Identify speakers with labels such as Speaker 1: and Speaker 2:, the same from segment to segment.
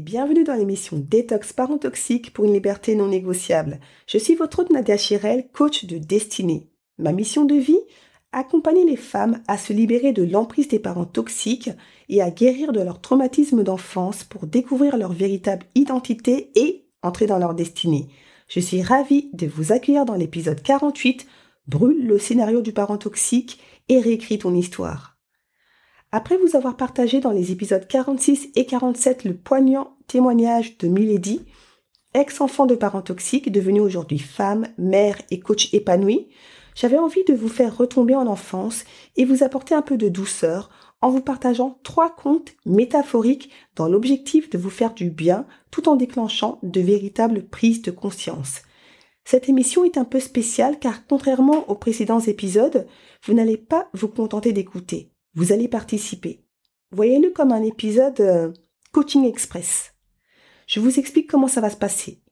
Speaker 1: Bienvenue dans l'émission Détox Parents Toxiques pour une liberté non négociable. Je suis votre hôte Nadia Chirel, coach de destinée. Ma mission de vie Accompagner les femmes à se libérer de l'emprise des parents toxiques et à guérir de leur traumatisme d'enfance pour découvrir leur véritable identité et entrer dans leur destinée. Je suis ravie de vous accueillir dans l'épisode 48 Brûle le scénario du parent toxique et réécris ton histoire. Après vous avoir partagé dans les épisodes 46 et 47 le poignant témoignage de Milady, ex-enfant de parents toxiques, devenue aujourd'hui femme, mère et coach épanouie, j'avais envie de vous faire retomber en enfance et vous apporter un peu de douceur en vous partageant trois contes métaphoriques dans l'objectif de vous faire du bien tout en déclenchant de véritables prises de conscience. Cette émission est un peu spéciale car contrairement aux précédents épisodes, vous n'allez pas vous contenter d'écouter vous allez participer. Voyez-le comme un épisode euh, coaching express. Je vous explique comment ça va se passer.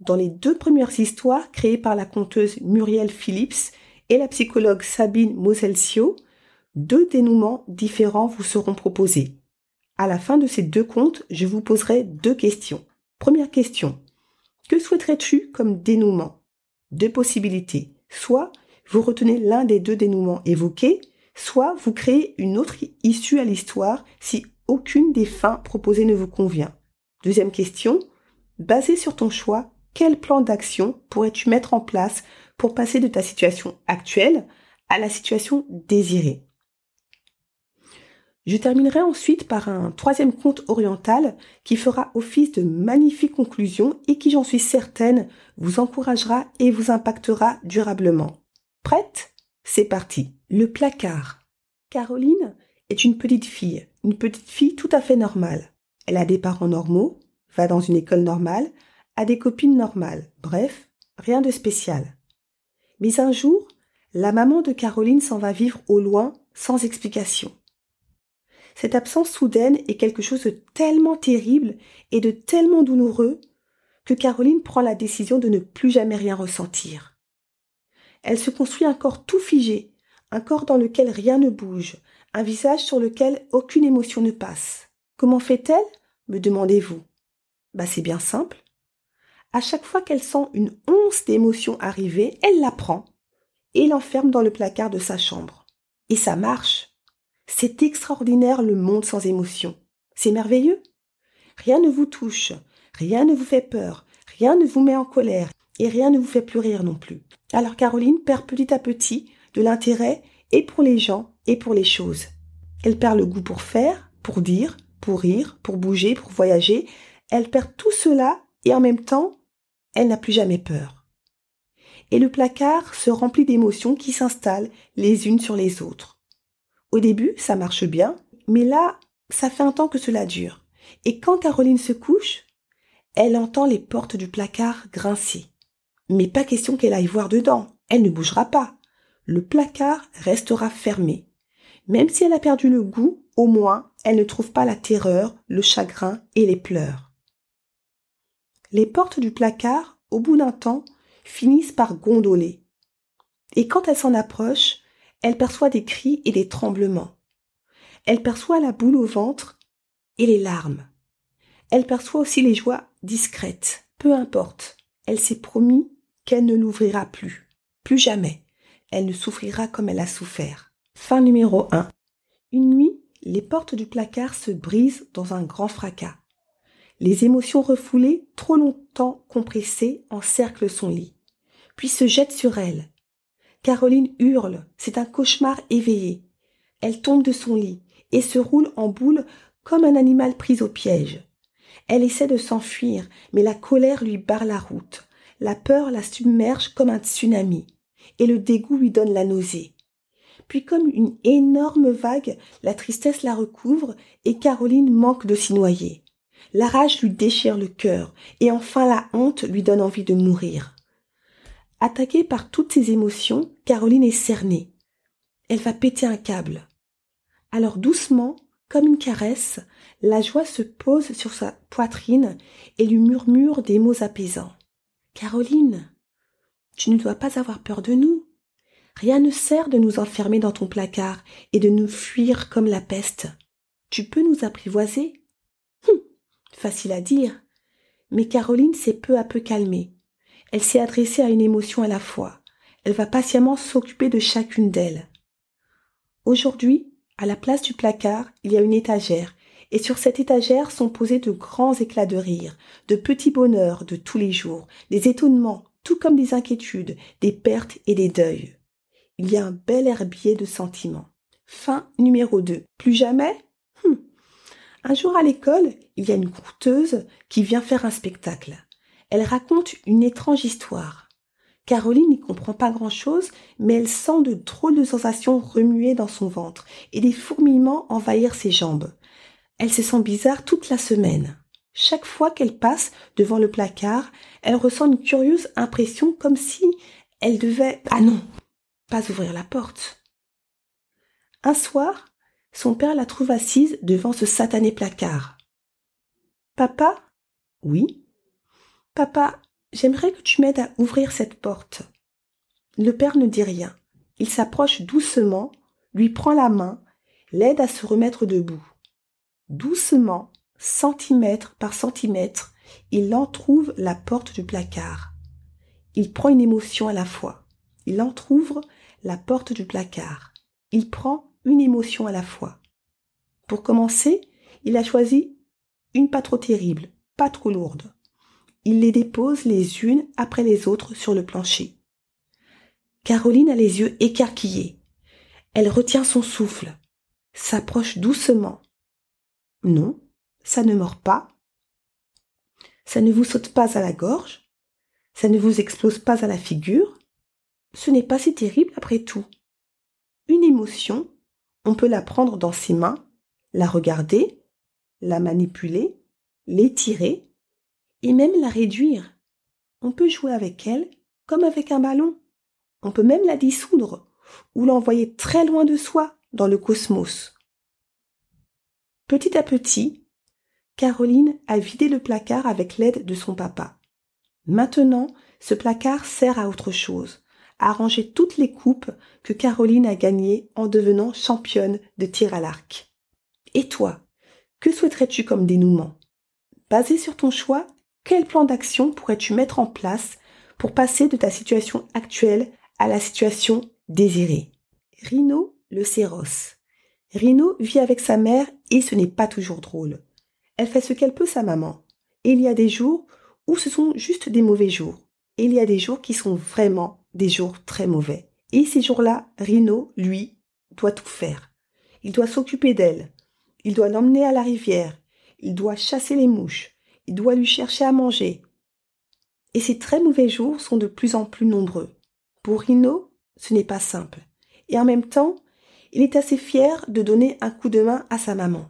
Speaker 1: Dans les deux premières histoires créées par la conteuse Muriel Phillips et la psychologue Sabine Moselsio, deux dénouements différents vous seront proposés. À la fin de ces deux contes, je vous poserai deux questions. Première question. Que souhaiterais-tu comme dénouement? Deux possibilités. Soit vous retenez l'un des deux dénouements évoqués, soit vous créez une autre issue à l'histoire si aucune des fins proposées ne vous convient. Deuxième question, basé sur ton choix, quel plan d'action pourrais-tu mettre en place pour passer de ta situation actuelle à la situation désirée? Je terminerai ensuite par un troisième conte oriental qui fera office de magnifique conclusion et qui, j'en suis certaine, vous encouragera et vous impactera durablement. Prête? C'est parti le placard. Caroline est une petite fille, une petite fille tout à fait normale. Elle a des parents normaux, va dans une école normale, a des copines normales, bref, rien de spécial. Mais un jour, la maman de Caroline s'en va vivre au loin sans explication. Cette absence soudaine est quelque chose de tellement terrible et de tellement douloureux que Caroline prend la décision de ne plus jamais rien ressentir. Elle se construit un corps tout figé, un corps dans lequel rien ne bouge, un visage sur lequel aucune émotion ne passe. Comment fait-elle? Me demandez-vous. Bah c'est bien simple. À chaque fois qu'elle sent une once d'émotion arriver, elle la prend et l'enferme dans le placard de sa chambre. Et ça marche. C'est extraordinaire le monde sans émotion. C'est merveilleux. Rien ne vous touche, rien ne vous fait peur, rien ne vous met en colère et rien ne vous fait plus rire non plus. Alors Caroline perd petit à petit de l'intérêt et pour les gens et pour les choses. Elle perd le goût pour faire, pour dire, pour rire, pour bouger, pour voyager. Elle perd tout cela et en même temps, elle n'a plus jamais peur. Et le placard se remplit d'émotions qui s'installent les unes sur les autres. Au début, ça marche bien, mais là, ça fait un temps que cela dure. Et quand Caroline se couche, elle entend les portes du placard grincer. Mais pas question qu'elle aille voir dedans, elle ne bougera pas le placard restera fermé. Même si elle a perdu le goût, au moins elle ne trouve pas la terreur, le chagrin et les pleurs. Les portes du placard, au bout d'un temps, finissent par gondoler. Et quand elle s'en approche, elle perçoit des cris et des tremblements. Elle perçoit la boule au ventre et les larmes. Elle perçoit aussi les joies discrètes. Peu importe, elle s'est promis qu'elle ne l'ouvrira plus. Plus jamais elle ne souffrira comme elle a souffert. Fin numéro 1. Une nuit, les portes du placard se brisent dans un grand fracas. Les émotions refoulées, trop longtemps compressées, encerclent son lit, puis se jettent sur elle. Caroline hurle, c'est un cauchemar éveillé. Elle tombe de son lit et se roule en boule comme un animal pris au piège. Elle essaie de s'enfuir, mais la colère lui barre la route. La peur la submerge comme un tsunami, et le dégoût lui donne la nausée. Puis comme une énorme vague, la tristesse la recouvre et Caroline manque de s'y noyer. La rage lui déchire le cœur, et enfin la honte lui donne envie de mourir. Attaquée par toutes ses émotions, Caroline est cernée. Elle va péter un câble. Alors doucement, comme une caresse, la joie se pose sur sa poitrine et lui murmure des mots apaisants. Caroline, tu ne dois pas avoir peur de nous. Rien ne sert de nous enfermer dans ton placard et de nous fuir comme la peste. Tu peux nous apprivoiser? Hum, facile à dire. Mais Caroline s'est peu à peu calmée. Elle s'est adressée à une émotion à la fois. Elle va patiemment s'occuper de chacune d'elles. Aujourd'hui, à la place du placard, il y a une étagère, et sur cette étagère sont posés de grands éclats de rire, de petits bonheurs de tous les jours, des étonnements, tout comme des inquiétudes, des pertes et des deuils. Il y a un bel herbier de sentiments. Fin numéro 2. Plus jamais? Hum. Un jour à l'école, il y a une conteuse qui vient faire un spectacle. Elle raconte une étrange histoire. Caroline n'y comprend pas grand-chose, mais elle sent de drôles de sensations remuer dans son ventre et des fourmillements envahir ses jambes. Elle se sent bizarre toute la semaine. Chaque fois qu'elle passe devant le placard, elle ressent une curieuse impression comme si elle devait ah non, pas ouvrir la porte. Un soir, son père la trouve assise devant ce satané placard. Papa? Oui. Papa, J'aimerais que tu m'aides à ouvrir cette porte. Le père ne dit rien. Il s'approche doucement, lui prend la main, l'aide à se remettre debout. Doucement, centimètre par centimètre, il entr'ouvre la porte du placard. Il prend une émotion à la fois. Il entr'ouvre la porte du placard. Il prend une émotion à la fois. Pour commencer, il a choisi une pas trop terrible, pas trop lourde. Il les dépose les unes après les autres sur le plancher. Caroline a les yeux écarquillés. Elle retient son souffle, s'approche doucement. Non, ça ne mord pas. Ça ne vous saute pas à la gorge. Ça ne vous explose pas à la figure. Ce n'est pas si terrible après tout. Une émotion, on peut la prendre dans ses mains, la regarder, la manipuler, l'étirer, et même la réduire. On peut jouer avec elle comme avec un ballon. On peut même la dissoudre ou l'envoyer très loin de soi dans le cosmos. Petit à petit, Caroline a vidé le placard avec l'aide de son papa. Maintenant, ce placard sert à autre chose, à ranger toutes les coupes que Caroline a gagnées en devenant championne de tir à l'arc. Et toi, que souhaiterais-tu comme dénouement? Basé sur ton choix, quel plan d'action pourrais-tu mettre en place pour passer de ta situation actuelle à la situation désirée? Rino le séros. Rino vit avec sa mère et ce n'est pas toujours drôle. Elle fait ce qu'elle peut sa maman. Et il y a des jours où ce sont juste des mauvais jours. Et il y a des jours qui sont vraiment des jours très mauvais. Et ces jours-là, Rino, lui, doit tout faire. Il doit s'occuper d'elle. Il doit l'emmener à la rivière. Il doit chasser les mouches il doit lui chercher à manger. Et ces très mauvais jours sont de plus en plus nombreux. Pour Rino, ce n'est pas simple. Et en même temps, il est assez fier de donner un coup de main à sa maman.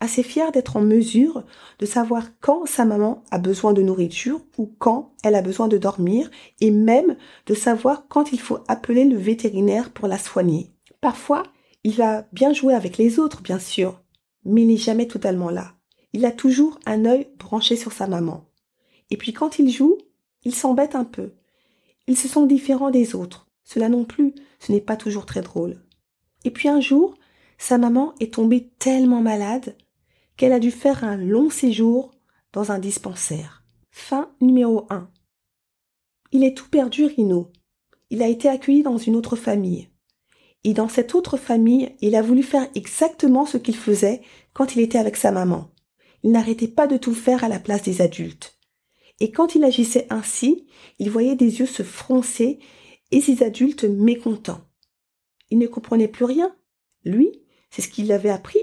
Speaker 1: Assez fier d'être en mesure de savoir quand sa maman a besoin de nourriture ou quand elle a besoin de dormir et même de savoir quand il faut appeler le vétérinaire pour la soigner. Parfois, il va bien jouer avec les autres, bien sûr, mais il n'est jamais totalement là. Il a toujours un œil branché sur sa maman. Et puis quand il joue, il s'embête un peu. Il se sent différent des autres. Cela non plus, ce n'est pas toujours très drôle. Et puis un jour, sa maman est tombée tellement malade qu'elle a dû faire un long séjour dans un dispensaire. Fin numéro 1. Il est tout perdu, Rino. Il a été accueilli dans une autre famille. Et dans cette autre famille, il a voulu faire exactement ce qu'il faisait quand il était avec sa maman. il n'arrêtait pas de tout faire à la place des adultes. Et quand il agissait ainsi, il voyait des yeux se froncer et ses adultes mécontents. Il ne comprenait plus rien. Lui, c'est ce qu'il avait appris.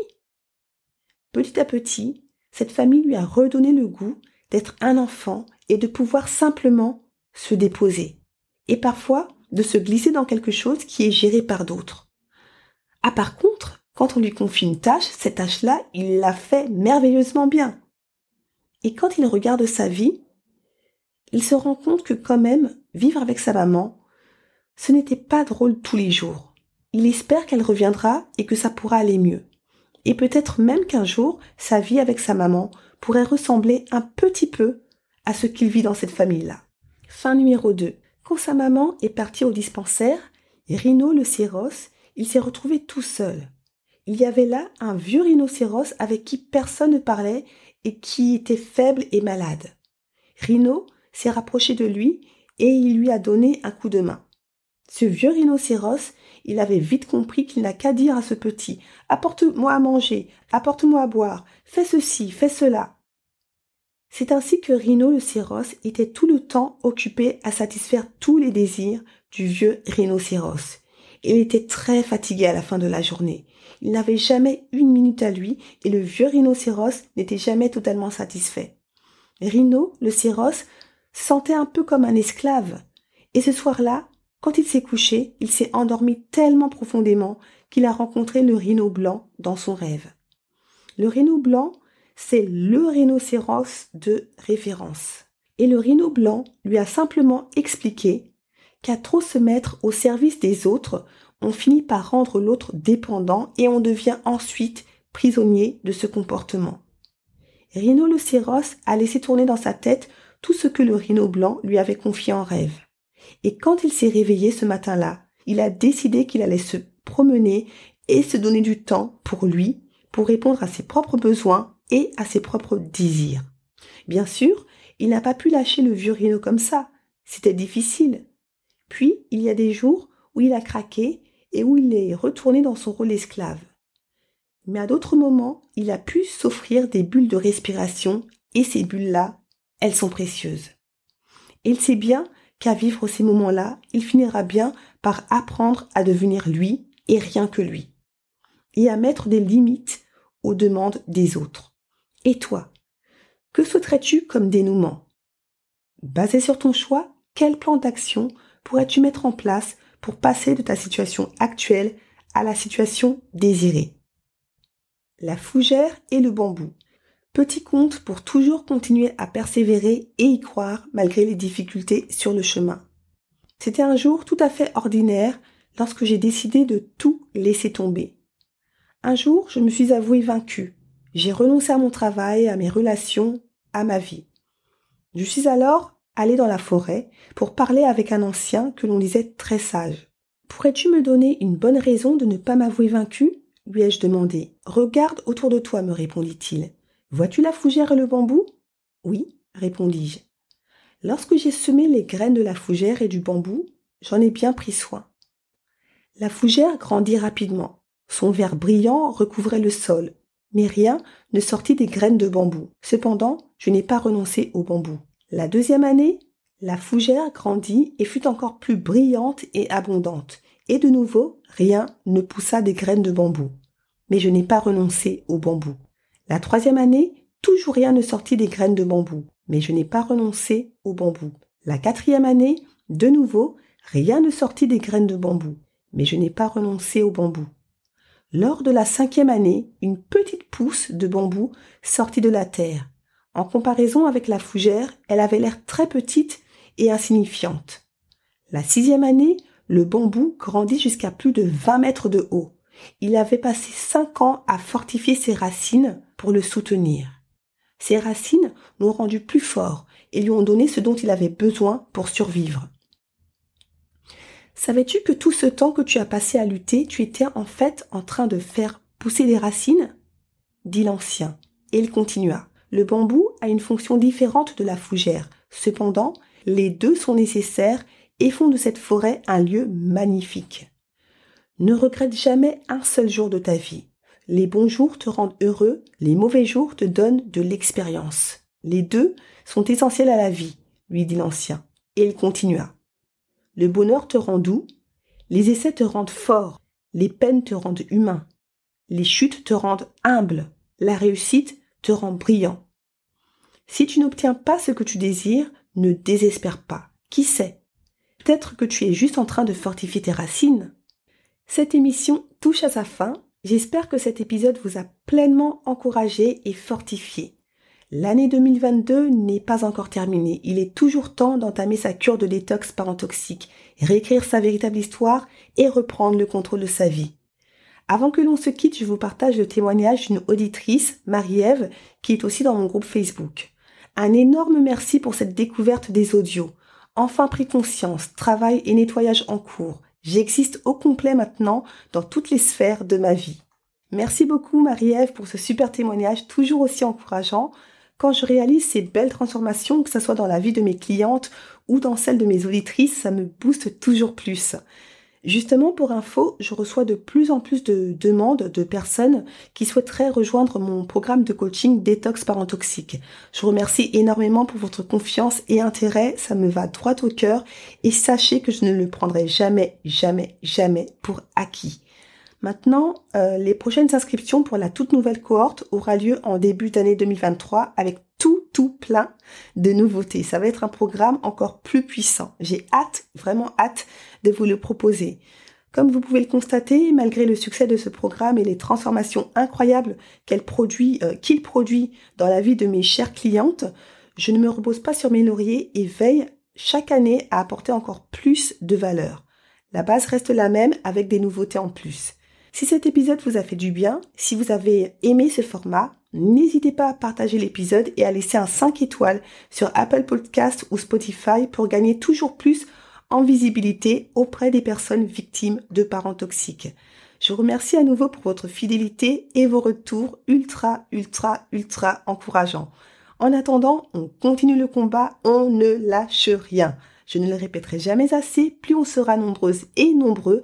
Speaker 1: Petit à petit, cette famille lui a redonné le goût d'être un enfant et de pouvoir simplement se déposer. Et parfois, de se glisser dans quelque chose qui est géré par d'autres. Ah par contre, quand on lui confie une tâche, cette tâche-là, il la fait merveilleusement bien. Et quand il regarde sa vie, il se rend compte que quand même, vivre avec sa maman, ce n'était pas drôle tous les jours. Il espère qu'elle reviendra et que ça pourra aller mieux. Et peut-être même qu'un jour, sa vie avec sa maman pourrait ressembler un petit peu à ce qu'il vit dans cette famille-là. Fin numéro 2. Quand sa maman est partie au dispensaire, Rhino le céros, il s'est retrouvé tout seul. Il y avait là un vieux rhinocéros avec qui personne ne parlait et qui était faible et malade. Rhino s'est rapproché de lui et il lui a donné un coup de main. Ce vieux rhinocéros, il avait vite compris qu'il n'a qu'à dire à ce petit Apporte-moi à manger, apporte-moi à boire, fais ceci, fais cela. C'est ainsi que Rhino le céros était tout le temps occupé à satisfaire tous les désirs du vieux rhinocéros. Il était très fatigué à la fin de la journée. Il n'avait jamais une minute à lui et le vieux rhinocéros n'était jamais totalement satisfait. Rhino, le céros, sentait un peu comme un esclave. Et ce soir-là, quand il s'est couché, il s'est endormi tellement profondément qu'il a rencontré le rhino blanc dans son rêve. Le rhino blanc, c'est le rhinocéros de référence. Et le rhino blanc lui a simplement expliqué qu'à trop se mettre au service des autres, on finit par rendre l'autre dépendant et on devient ensuite prisonnier de ce comportement. Rhino le Céros a laissé tourner dans sa tête tout ce que le rhino blanc lui avait confié en rêve. Et quand il s'est réveillé ce matin-là, il a décidé qu'il allait se promener et se donner du temps pour lui, pour répondre à ses propres besoins et à ses propres désirs. Bien sûr, il n'a pas pu lâcher le vieux rhino comme ça. C'était difficile. Puis, il y a des jours où il a craqué et où il est retourné dans son rôle d'esclave. Mais à d'autres moments, il a pu s'offrir des bulles de respiration et ces bulles-là, elles sont précieuses. Il sait bien qu'à vivre ces moments-là, il finira bien par apprendre à devenir lui et rien que lui, et à mettre des limites aux demandes des autres. Et toi, que souhaiterais-tu comme dénouement? Basé sur ton choix, quel plan d'action pourrais-tu mettre en place pour passer de ta situation actuelle à la situation désirée? La fougère et le bambou. Petit conte pour toujours continuer à persévérer et y croire malgré les difficultés sur le chemin. C'était un jour tout à fait ordinaire lorsque j'ai décidé de tout laisser tomber. Un jour, je me suis avouée vaincue. J'ai renoncé à mon travail, à mes relations, à ma vie. Je suis alors allée dans la forêt pour parler avec un ancien que l'on disait très sage. Pourrais-tu me donner une bonne raison de ne pas m'avouer vaincue lui ai-je demandé. Regarde autour de toi, me répondit-il. Vois-tu la fougère et le bambou? Oui, répondis-je. Lorsque j'ai semé les graines de la fougère et du bambou, j'en ai bien pris soin. La fougère grandit rapidement. Son vert brillant recouvrait le sol, mais rien ne sortit des graines de bambou. Cependant, je n'ai pas renoncé au bambou. La deuxième année, la fougère grandit et fut encore plus brillante et abondante, et de nouveau, rien ne poussa des graines de bambou. Mais je n'ai pas renoncé au bambou. La troisième année, toujours rien ne sortit des graines de bambou, mais je n'ai pas renoncé au bambou. La quatrième année, de nouveau, rien ne sortit des graines de bambou, mais je n'ai pas renoncé au bambou. Lors de la cinquième année, une petite pousse de bambou sortit de la terre, en comparaison avec la fougère, elle avait l'air très petite et insignifiante. La sixième année, le bambou grandit jusqu'à plus de 20 mètres de haut. Il avait passé cinq ans à fortifier ses racines pour le soutenir. Ses racines l'ont rendu plus fort et lui ont donné ce dont il avait besoin pour survivre. Savais-tu que tout ce temps que tu as passé à lutter, tu étais en fait en train de faire pousser des racines? Dit l'ancien, et il continua. Le bambou a une fonction différente de la fougère. Cependant, les deux sont nécessaires et font de cette forêt un lieu magnifique. Ne regrette jamais un seul jour de ta vie. Les bons jours te rendent heureux, les mauvais jours te donnent de l'expérience. Les deux sont essentiels à la vie, lui dit l'ancien. Et il continua. Le bonheur te rend doux, les essais te rendent fort, les peines te rendent humain, les chutes te rendent humble, la réussite te rend brillant. Si tu n'obtiens pas ce que tu désires, ne désespère pas. Qui sait? Peut-être que tu es juste en train de fortifier tes racines. Cette émission touche à sa fin. J'espère que cet épisode vous a pleinement encouragé et fortifié. L'année 2022 n'est pas encore terminée. Il est toujours temps d'entamer sa cure de détox parentoxique, réécrire sa véritable histoire et reprendre le contrôle de sa vie. Avant que l'on se quitte, je vous partage le témoignage d'une auditrice, Marie-Ève, qui est aussi dans mon groupe Facebook. Un énorme merci pour cette découverte des audios. Enfin pris conscience, travail et nettoyage en cours. J'existe au complet maintenant dans toutes les sphères de ma vie. Merci beaucoup Marie-Ève pour ce super témoignage toujours aussi encourageant. Quand je réalise ces belles transformations, que ce soit dans la vie de mes clientes ou dans celle de mes auditrices, ça me booste toujours plus. Justement, pour info, je reçois de plus en plus de demandes de personnes qui souhaiteraient rejoindre mon programme de coaching Détox Parent Toxique. Je vous remercie énormément pour votre confiance et intérêt, ça me va droit au cœur et sachez que je ne le prendrai jamais, jamais, jamais pour acquis. Maintenant, euh, les prochaines inscriptions pour la toute nouvelle cohorte aura lieu en début d'année 2023 avec tout, tout plein de nouveautés. Ça va être un programme encore plus puissant. J'ai hâte, vraiment hâte de vous le proposer. Comme vous pouvez le constater, malgré le succès de ce programme et les transformations incroyables qu'elle produit, euh, qu'il produit dans la vie de mes chères clientes, je ne me repose pas sur mes lauriers et veille chaque année à apporter encore plus de valeur. La base reste la même avec des nouveautés en plus. Si cet épisode vous a fait du bien, si vous avez aimé ce format, n'hésitez pas à partager l'épisode et à laisser un 5 étoiles sur Apple Podcast ou Spotify pour gagner toujours plus en visibilité auprès des personnes victimes de parents toxiques. Je vous remercie à nouveau pour votre fidélité et vos retours ultra, ultra, ultra encourageants. En attendant, on continue le combat, on ne lâche rien. Je ne le répéterai jamais assez, plus on sera nombreuses et nombreux